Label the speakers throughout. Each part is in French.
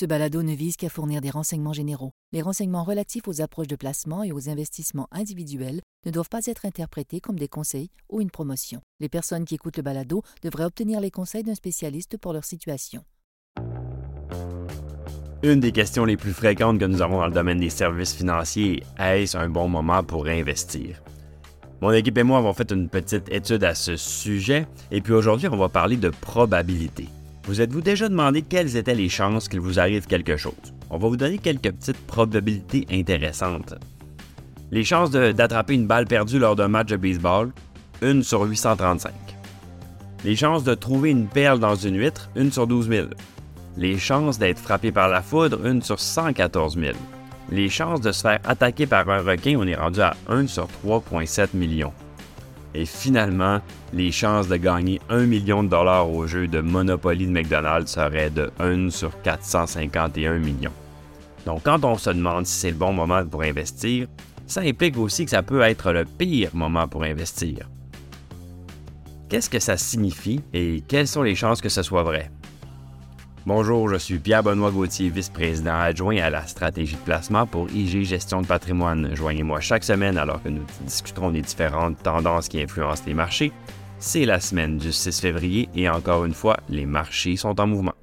Speaker 1: Ce balado ne vise qu'à fournir des renseignements généraux. Les renseignements relatifs aux approches de placement et aux investissements individuels ne doivent pas être interprétés comme des conseils ou une promotion. Les personnes qui écoutent le balado devraient obtenir les conseils d'un spécialiste pour leur situation.
Speaker 2: Une des questions les plus fréquentes que nous avons dans le domaine des services financiers est est-ce un bon moment pour investir? Mon équipe et moi avons fait une petite étude à ce sujet et puis aujourd'hui on va parler de probabilité. Vous êtes-vous déjà demandé quelles étaient les chances qu'il vous arrive quelque chose? On va vous donner quelques petites probabilités intéressantes. Les chances d'attraper une balle perdue lors d'un match de baseball, 1 sur 835. Les chances de trouver une perle dans une huître, 1 sur 12 000. Les chances d'être frappé par la foudre, 1 sur 114 000. Les chances de se faire attaquer par un requin, on est rendu à 1 sur 3,7 millions. Et finalement, les chances de gagner 1 million de dollars au jeu de Monopoly de McDonald's seraient de 1 sur 451 millions. Donc quand on se demande si c'est le bon moment pour investir, ça implique aussi que ça peut être le pire moment pour investir. Qu'est-ce que ça signifie et quelles sont les chances que ce soit vrai? Bonjour, je suis Pierre-Benoît Gauthier, vice-président adjoint à la stratégie de placement pour IG Gestion de patrimoine. Joignez-moi chaque semaine alors que nous discuterons des différentes tendances qui influencent les marchés. C'est la semaine du 6 février et encore une fois, les marchés sont en mouvement.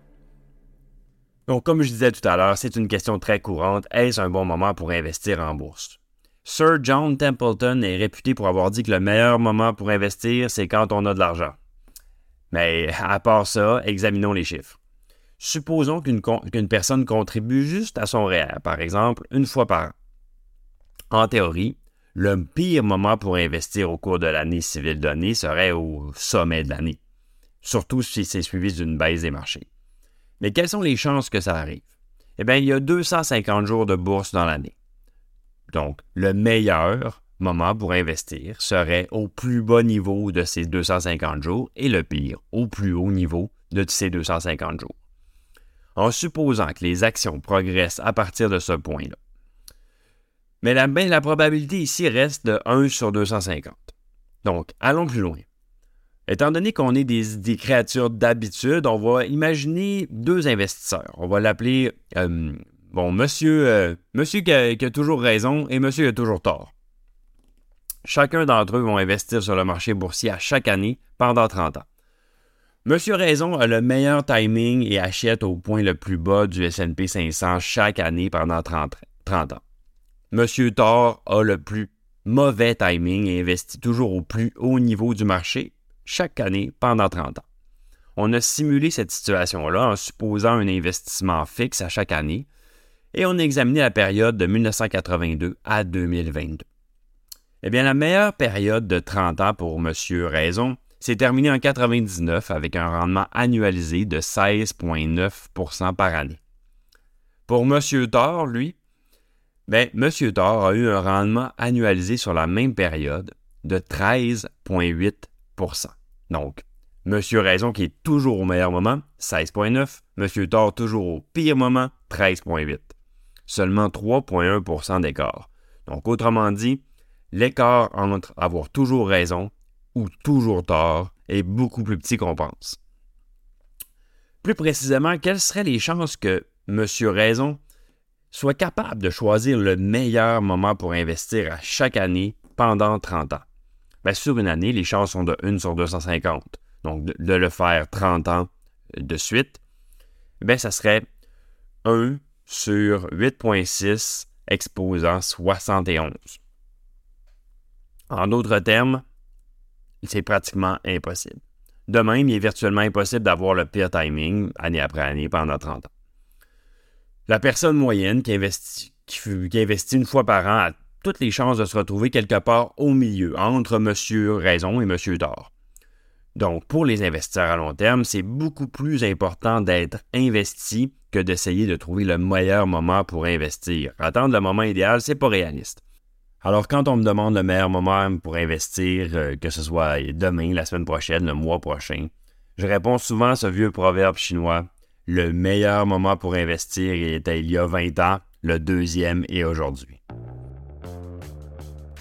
Speaker 2: Donc, comme je disais tout à l'heure, c'est une question très courante. Est-ce un bon moment pour investir en bourse? Sir John Templeton est réputé pour avoir dit que le meilleur moment pour investir, c'est quand on a de l'argent. Mais à part ça, examinons les chiffres. Supposons qu'une personne contribue juste à son REER, par exemple, une fois par an. En théorie, le pire moment pour investir au cours de l'année civile donnée serait au sommet de l'année, surtout si c'est suivi d'une baisse des marchés. Mais quelles sont les chances que ça arrive? Eh bien, il y a 250 jours de bourse dans l'année. Donc, le meilleur moment pour investir serait au plus bas niveau de ces 250 jours et le pire au plus haut niveau de ces 250 jours en supposant que les actions progressent à partir de ce point-là. Mais la, probabilité ici reste de 1 sur 250. Donc, allons plus loin. Étant donné qu'on est des, créatures d'habitude, on va imaginer deux investisseurs. On va l'appeler, euh, bon, monsieur, euh, monsieur qui a, qui a, toujours raison et monsieur qui a toujours tort. Chacun d'entre eux vont investir sur le marché boursier à chaque année pendant 30 ans. Monsieur Raison a le meilleur timing et achète au point le plus bas du S&P 500 chaque année pendant 30, ans. Monsieur Thor a le plus mauvais timing et investit toujours au plus haut niveau du marché chaque année pendant 30 ans. On a simulé cette situation-là en supposant un investissement fixe à chaque année et on a examiné la période de 1982 à 2022. Eh bien, la meilleure période de 30 ans pour Monsieur Raison c'est terminé en 99 avec un rendement annualisé de 16,9% par année. Pour M. Thor, lui, ben, M. Thor a eu un rendement annualisé sur la même période de 13,8% Donc, M. Raison qui est toujours au meilleur moment, 16,9 M. Thor toujours au pire moment, 13,8 Seulement 3,1% d'écart. Donc, autrement dit, l'écart entre avoir toujours raison ou toujours tort est beaucoup plus petit qu'on pense. Plus précisément, quelles seraient les chances que M. Raison soit capable de choisir le meilleur moment pour investir à chaque année pendant 30 ans? Bien, sur une année, les chances sont de 1 sur 250. Donc, de, le faire 30 ans de suite, bien, ça serait 1 sur 8,6 exposant 71. En d'autres termes, c'est pratiquement impossible. De même, il est virtuellement impossible d'avoir le pire timing année après année pendant 30 ans. La personne moyenne qui investit, une fois par an a toutes les chances de se retrouver quelque part au milieu, entre Monsieur Raison et Monsieur Tort. Donc, pour les investisseurs à long terme, c'est beaucoup plus important d'être investi que d'essayer de trouver le meilleur moment pour investir. Attendre le moment idéal, c'est pas réaliste. Alors, quand on me demande le meilleur moment pour investir, euh, que ce soit demain, la semaine prochaine, le mois prochain, je réponds souvent à ce vieux proverbe chinois le meilleur moment pour investir était il y a 20 ans, le deuxième est aujourd'hui.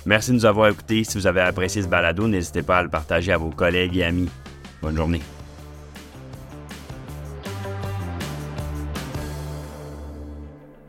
Speaker 2: Merci de nous avoir écoutés. Si vous avez apprécié ce balado, n'hésitez pas à le partager à vos collègues et amis. Bonne journée.